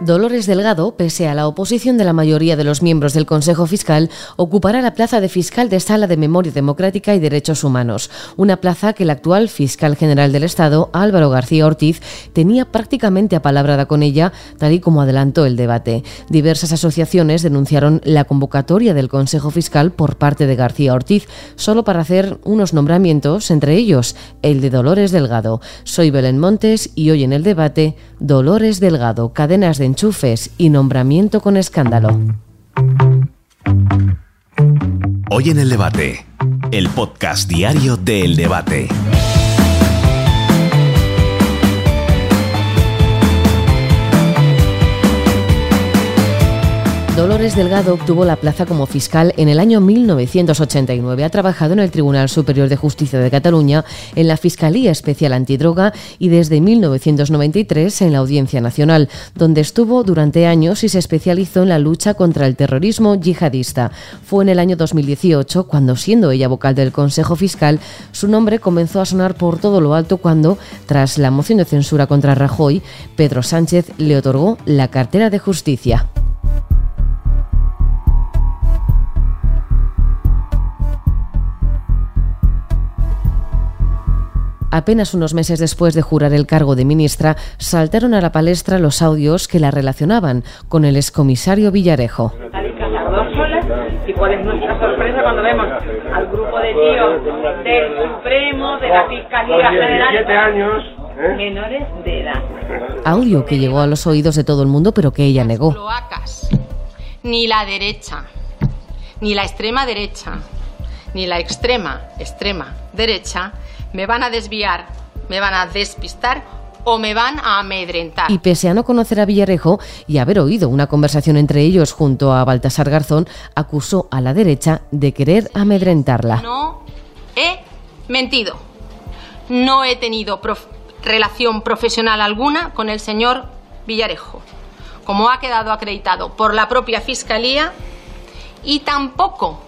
Dolores Delgado, pese a la oposición de la mayoría de los miembros del Consejo Fiscal, ocupará la plaza de fiscal de Sala de Memoria Democrática y Derechos Humanos, una plaza que el actual fiscal general del Estado, Álvaro García Ortiz, tenía prácticamente apalabrada con ella, tal y como adelantó el debate. Diversas asociaciones denunciaron la convocatoria del Consejo Fiscal por parte de García Ortiz, solo para hacer unos nombramientos, entre ellos el de Dolores Delgado. Soy Belén Montes y hoy en el debate, Dolores Delgado, cadenas de enchufes y nombramiento con escándalo. Hoy en el debate, el podcast diario del debate. Dolores Delgado obtuvo la plaza como fiscal en el año 1989. Ha trabajado en el Tribunal Superior de Justicia de Cataluña, en la Fiscalía Especial Antidroga y desde 1993 en la Audiencia Nacional, donde estuvo durante años y se especializó en la lucha contra el terrorismo yihadista. Fue en el año 2018 cuando, siendo ella vocal del Consejo Fiscal, su nombre comenzó a sonar por todo lo alto cuando, tras la moción de censura contra Rajoy, Pedro Sánchez le otorgó la cartera de justicia. Apenas unos meses después de jurar el cargo de ministra, saltaron a la palestra los audios que la relacionaban con el excomisario Villarejo. ¿Y cuál es nuestra sorpresa cuando vemos al grupo de tíos del Supremo, de la Fiscalía General? años. ¿eh? Menores de edad. Audio que llegó a los oídos de todo el mundo, pero que ella negó. ni la derecha, ni la extrema derecha, ni la extrema extrema derecha me van a desviar, me van a despistar o me van a amedrentar. Y pese a no conocer a Villarejo y haber oído una conversación entre ellos junto a Baltasar Garzón, acusó a la derecha de querer amedrentarla. No he mentido. No he tenido prof- relación profesional alguna con el señor Villarejo, como ha quedado acreditado por la propia Fiscalía, y tampoco,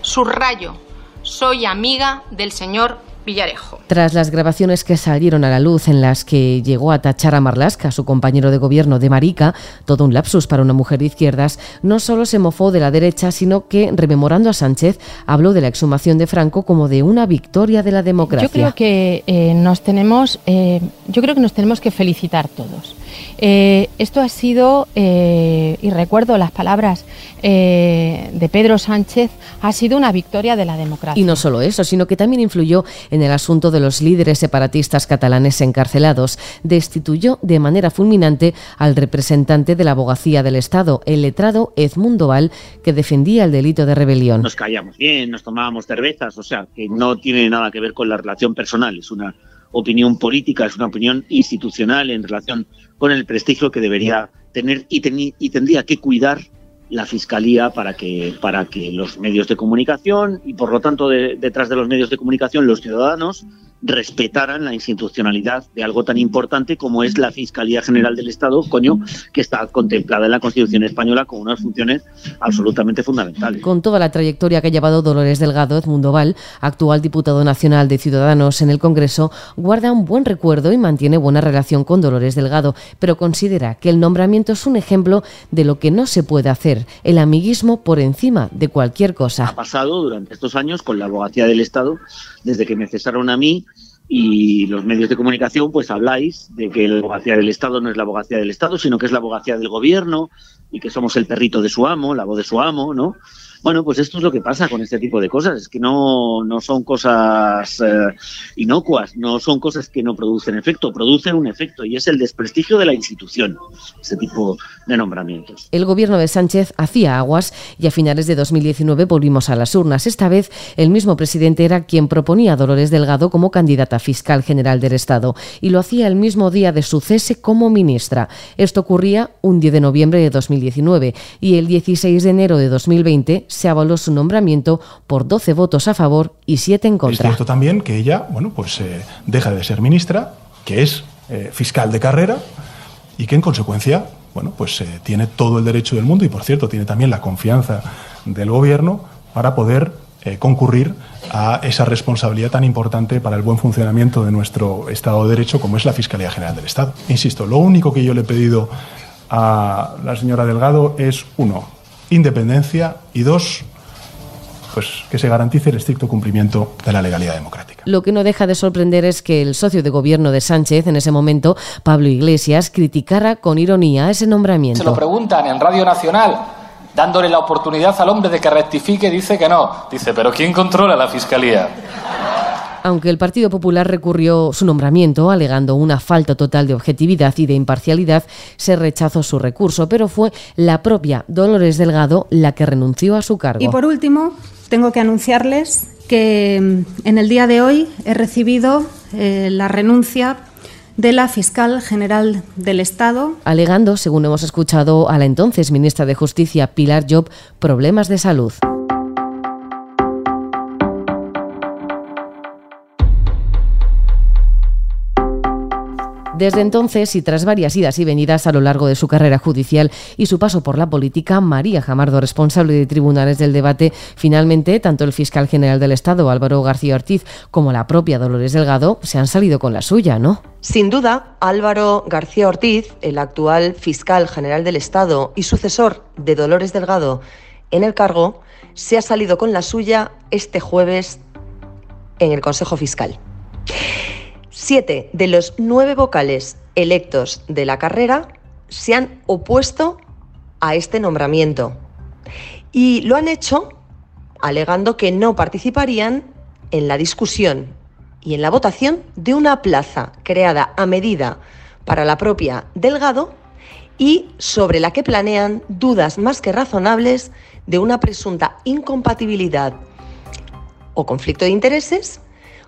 subrayo, soy amiga del señor Villarejo. Tras las grabaciones que salieron a la luz en las que llegó a tachar a Marlasca, su compañero de gobierno, de marica, todo un lapsus para una mujer de izquierdas, no solo se mofó de la derecha, sino que, rememorando a Sánchez, habló de la exhumación de Franco como de una victoria de la democracia. Yo creo que eh, nos tenemos, eh, yo creo que nos tenemos que felicitar todos. Eh, esto ha sido, eh, y recuerdo las palabras eh, de Pedro Sánchez, ha sido una victoria de la democracia. Y no solo eso, sino que también influyó en el asunto de los líderes separatistas catalanes encarcelados. Destituyó de manera fulminante al representante de la abogacía del Estado, el letrado Edmundo Val, que defendía el delito de rebelión. Nos caíamos bien, nos tomábamos cervezas, o sea, que no tiene nada que ver con la relación personal, es una opinión política, es una opinión institucional en relación con el prestigio que debería tener y, y tendría que cuidar la fiscalía para que para que los medios de comunicación y por lo tanto de- detrás de los medios de comunicación los ciudadanos respetaran la institucionalidad de algo tan importante como es la Fiscalía General del Estado, coño, que está contemplada en la Constitución española como unas funciones absolutamente fundamentales. Con toda la trayectoria que ha llevado Dolores Delgado, Edmundo Val, actual diputado nacional de Ciudadanos en el Congreso, guarda un buen recuerdo y mantiene buena relación con Dolores Delgado, pero considera que el nombramiento es un ejemplo de lo que no se puede hacer, el amiguismo por encima de cualquier cosa. ha pasado durante estos años con la abogacía del Estado, desde que me cesaron a mí y los medios de comunicación, pues habláis de que la abogacía del Estado no es la abogacía del Estado, sino que es la abogacía del gobierno y que somos el perrito de su amo, la voz de su amo, ¿no? Bueno, pues esto es lo que pasa con este tipo de cosas, es que no, no son cosas eh, inocuas, no son cosas que no producen efecto, producen un efecto y es el desprestigio de la institución, este tipo de nombramientos. El gobierno de Sánchez hacía aguas y a finales de 2019 volvimos a las urnas. Esta vez el mismo presidente era quien proponía a Dolores Delgado como candidata fiscal general del Estado y lo hacía el mismo día de su cese como ministra. Esto ocurría un 10 de noviembre de 2019 y el 16 de enero de 2020 se avaló su nombramiento por 12 votos a favor y 7 en Es contra. cierto también que ella, bueno, pues eh, deja de ser ministra, que es eh, fiscal de carrera y que en consecuencia, bueno, pues eh, tiene todo el derecho del mundo y por cierto tiene también la confianza del gobierno para poder concurrir a esa responsabilidad tan importante para el buen funcionamiento de nuestro Estado de Derecho como es la Fiscalía General del Estado. Insisto, lo único que yo le he pedido a la señora Delgado es, uno, independencia y dos, pues que se garantice el estricto cumplimiento de la legalidad democrática. Lo que no deja de sorprender es que el socio de gobierno de Sánchez en ese momento, Pablo Iglesias, criticara con ironía ese nombramiento. Se lo preguntan en Radio Nacional, dándole la oportunidad al hombre de que rectifique, dice que no. Dice, pero ¿quién controla la fiscalía? Aunque el Partido Popular recurrió su nombramiento alegando una falta total de objetividad y de imparcialidad, se rechazó su recurso, pero fue la propia Dolores Delgado la que renunció a su cargo. Y por último, tengo que anunciarles que mm, en el día de hoy he recibido eh, la renuncia de la fiscal general del Estado. Alegando, según hemos escuchado, a la entonces ministra de Justicia, Pilar Job, problemas de salud. Desde entonces, y tras varias idas y venidas a lo largo de su carrera judicial y su paso por la política, María Jamardo, responsable de tribunales del debate, finalmente, tanto el fiscal general del Estado, Álvaro García Ortiz, como la propia Dolores Delgado, se han salido con la suya, ¿no? Sin duda, Álvaro García Ortiz, el actual fiscal general del Estado y sucesor de Dolores Delgado en el cargo, se ha salido con la suya este jueves en el Consejo Fiscal. Siete de los nueve vocales electos de la carrera se han opuesto a este nombramiento. Y lo han hecho alegando que no participarían en la discusión y en la votación de una plaza creada a medida para la propia Delgado y sobre la que planean dudas más que razonables de una presunta incompatibilidad o conflicto de intereses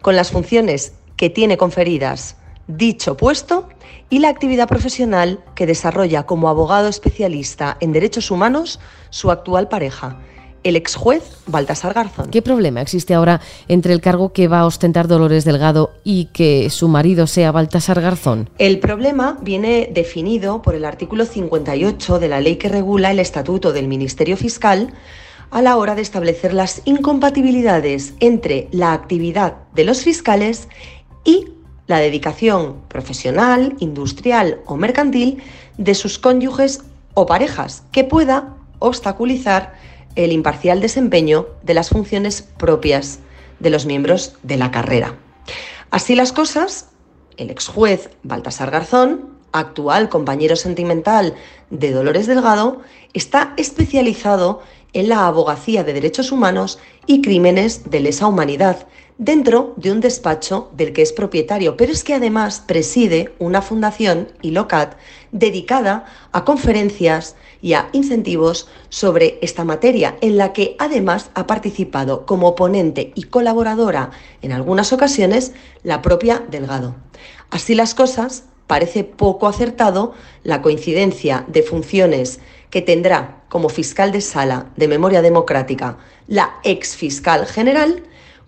con las funciones que tiene conferidas dicho puesto y la actividad profesional que desarrolla como abogado especialista en derechos humanos su actual pareja, el ex juez Baltasar Garzón. ¿Qué problema existe ahora entre el cargo que va a ostentar Dolores Delgado y que su marido sea Baltasar Garzón? El problema viene definido por el artículo 58 de la ley que regula el estatuto del Ministerio Fiscal a la hora de establecer las incompatibilidades entre la actividad de los fiscales y la dedicación profesional, industrial o mercantil de sus cónyuges o parejas, que pueda obstaculizar el imparcial desempeño de las funciones propias de los miembros de la carrera. Así las cosas, el ex juez Baltasar Garzón, actual compañero sentimental de Dolores Delgado, está especializado en la abogacía de derechos humanos y crímenes de lesa humanidad dentro de un despacho del que es propietario, pero es que además preside una fundación, ILOCAT, dedicada a conferencias y a incentivos sobre esta materia, en la que además ha participado como ponente y colaboradora en algunas ocasiones la propia Delgado. Así las cosas, parece poco acertado la coincidencia de funciones que tendrá como fiscal de sala de memoria democrática la ex fiscal general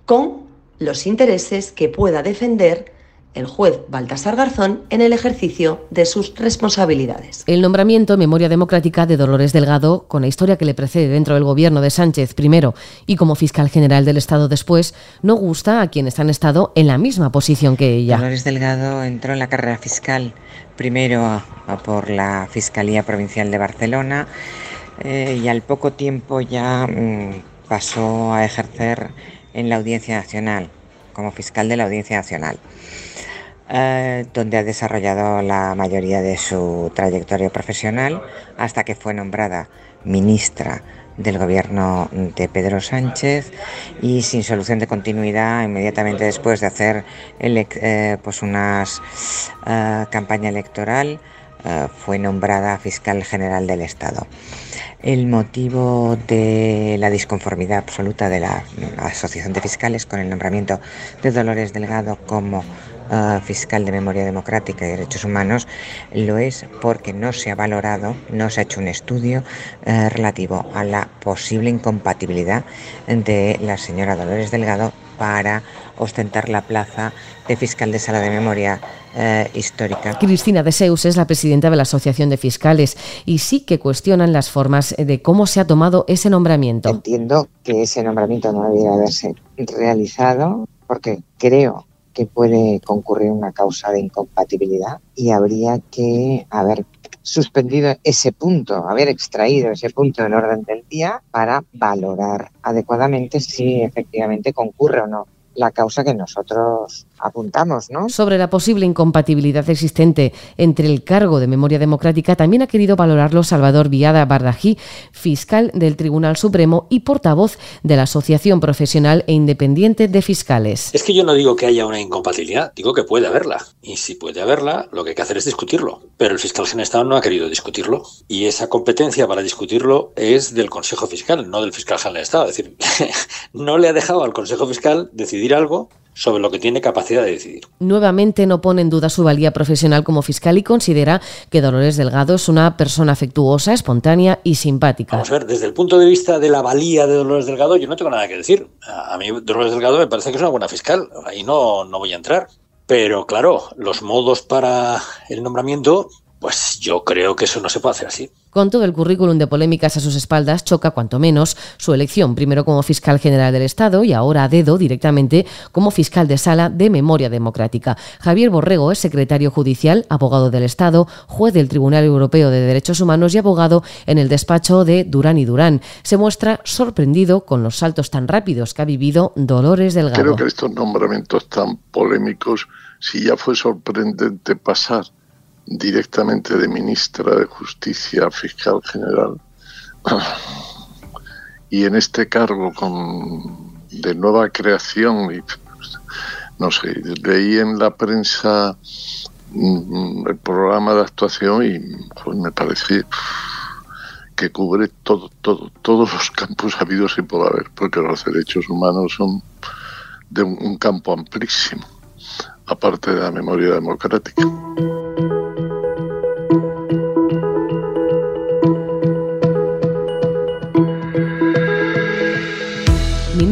con los intereses que pueda defender el juez Baltasar Garzón en el ejercicio de sus responsabilidades. El nombramiento en memoria democrática de Dolores Delgado, con la historia que le precede dentro del gobierno de Sánchez primero y como fiscal general del Estado después, no gusta a quienes han estado en la misma posición que ella. Dolores Delgado entró en la carrera fiscal primero por la Fiscalía Provincial de Barcelona eh, y al poco tiempo ya mm, pasó a ejercer en la Audiencia Nacional, como fiscal de la Audiencia Nacional, eh, donde ha desarrollado la mayoría de su trayectoria profesional hasta que fue nombrada ministra del gobierno de Pedro Sánchez y sin solución de continuidad inmediatamente después de hacer eh, pues una eh, campaña electoral fue nombrada fiscal general del Estado. El motivo de la disconformidad absoluta de la Asociación de Fiscales con el nombramiento de Dolores Delgado como eh, fiscal de memoria democrática y derechos humanos lo es porque no se ha valorado, no se ha hecho un estudio eh, relativo a la posible incompatibilidad de la señora Dolores Delgado para ostentar la plaza de fiscal de sala de memoria eh, histórica. Cristina de Seus es la presidenta de la Asociación de Fiscales y sí que cuestionan las formas de cómo se ha tomado ese nombramiento. Entiendo que ese nombramiento no debiera haberse realizado porque creo que puede concurrir una causa de incompatibilidad y habría que haber suspendido ese punto, haber extraído ese punto del orden del día para valorar adecuadamente si efectivamente concurre o no la causa que nosotros apuntamos, ¿no? Sobre la posible incompatibilidad existente entre el cargo de memoria democrática, también ha querido valorarlo Salvador Viada Bardají, fiscal del Tribunal Supremo y portavoz de la Asociación Profesional e Independiente de Fiscales. Es que yo no digo que haya una incompatibilidad, digo que puede haberla. Y si puede haberla, lo que hay que hacer es discutirlo. Pero el fiscal general Estado no ha querido discutirlo. Y esa competencia para discutirlo es del Consejo Fiscal, no del fiscal general de Estado. Es decir, no le ha dejado al Consejo Fiscal decidir algo sobre lo que tiene capacidad de decidir. Nuevamente no pone en duda su valía profesional como fiscal y considera que Dolores Delgado es una persona afectuosa, espontánea y simpática. Vamos a ver, desde el punto de vista de la valía de Dolores Delgado, yo no tengo nada que decir. A mí Dolores Delgado me parece que es una buena fiscal, ahí no, no voy a entrar. Pero claro, los modos para el nombramiento pues yo creo que eso no se puede hacer así. Con todo el currículum de polémicas a sus espaldas, choca cuanto menos su elección, primero como fiscal general del Estado y ahora a dedo directamente como fiscal de sala de memoria democrática. Javier Borrego es secretario judicial, abogado del Estado, juez del Tribunal Europeo de Derechos Humanos y abogado en el despacho de Durán y Durán. Se muestra sorprendido con los saltos tan rápidos que ha vivido Dolores Delgado. Creo que estos nombramientos tan polémicos, si ya fue sorprendente pasar directamente de ministra de Justicia Fiscal General. Y en este cargo con, de nueva creación, y, no sé, leí en la prensa mm, el programa de actuación y pues, me parece que cubre todo, todo, todos los campos habidos y por haber, porque los derechos humanos son de un campo amplísimo, aparte de la memoria democrática.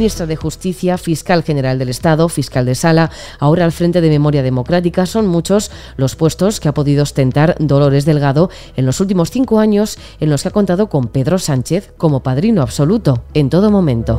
Ministra de Justicia, fiscal general del Estado, fiscal de sala, ahora al frente de Memoria Democrática. Son muchos los puestos que ha podido ostentar Dolores Delgado en los últimos cinco años en los que ha contado con Pedro Sánchez como padrino absoluto en todo momento.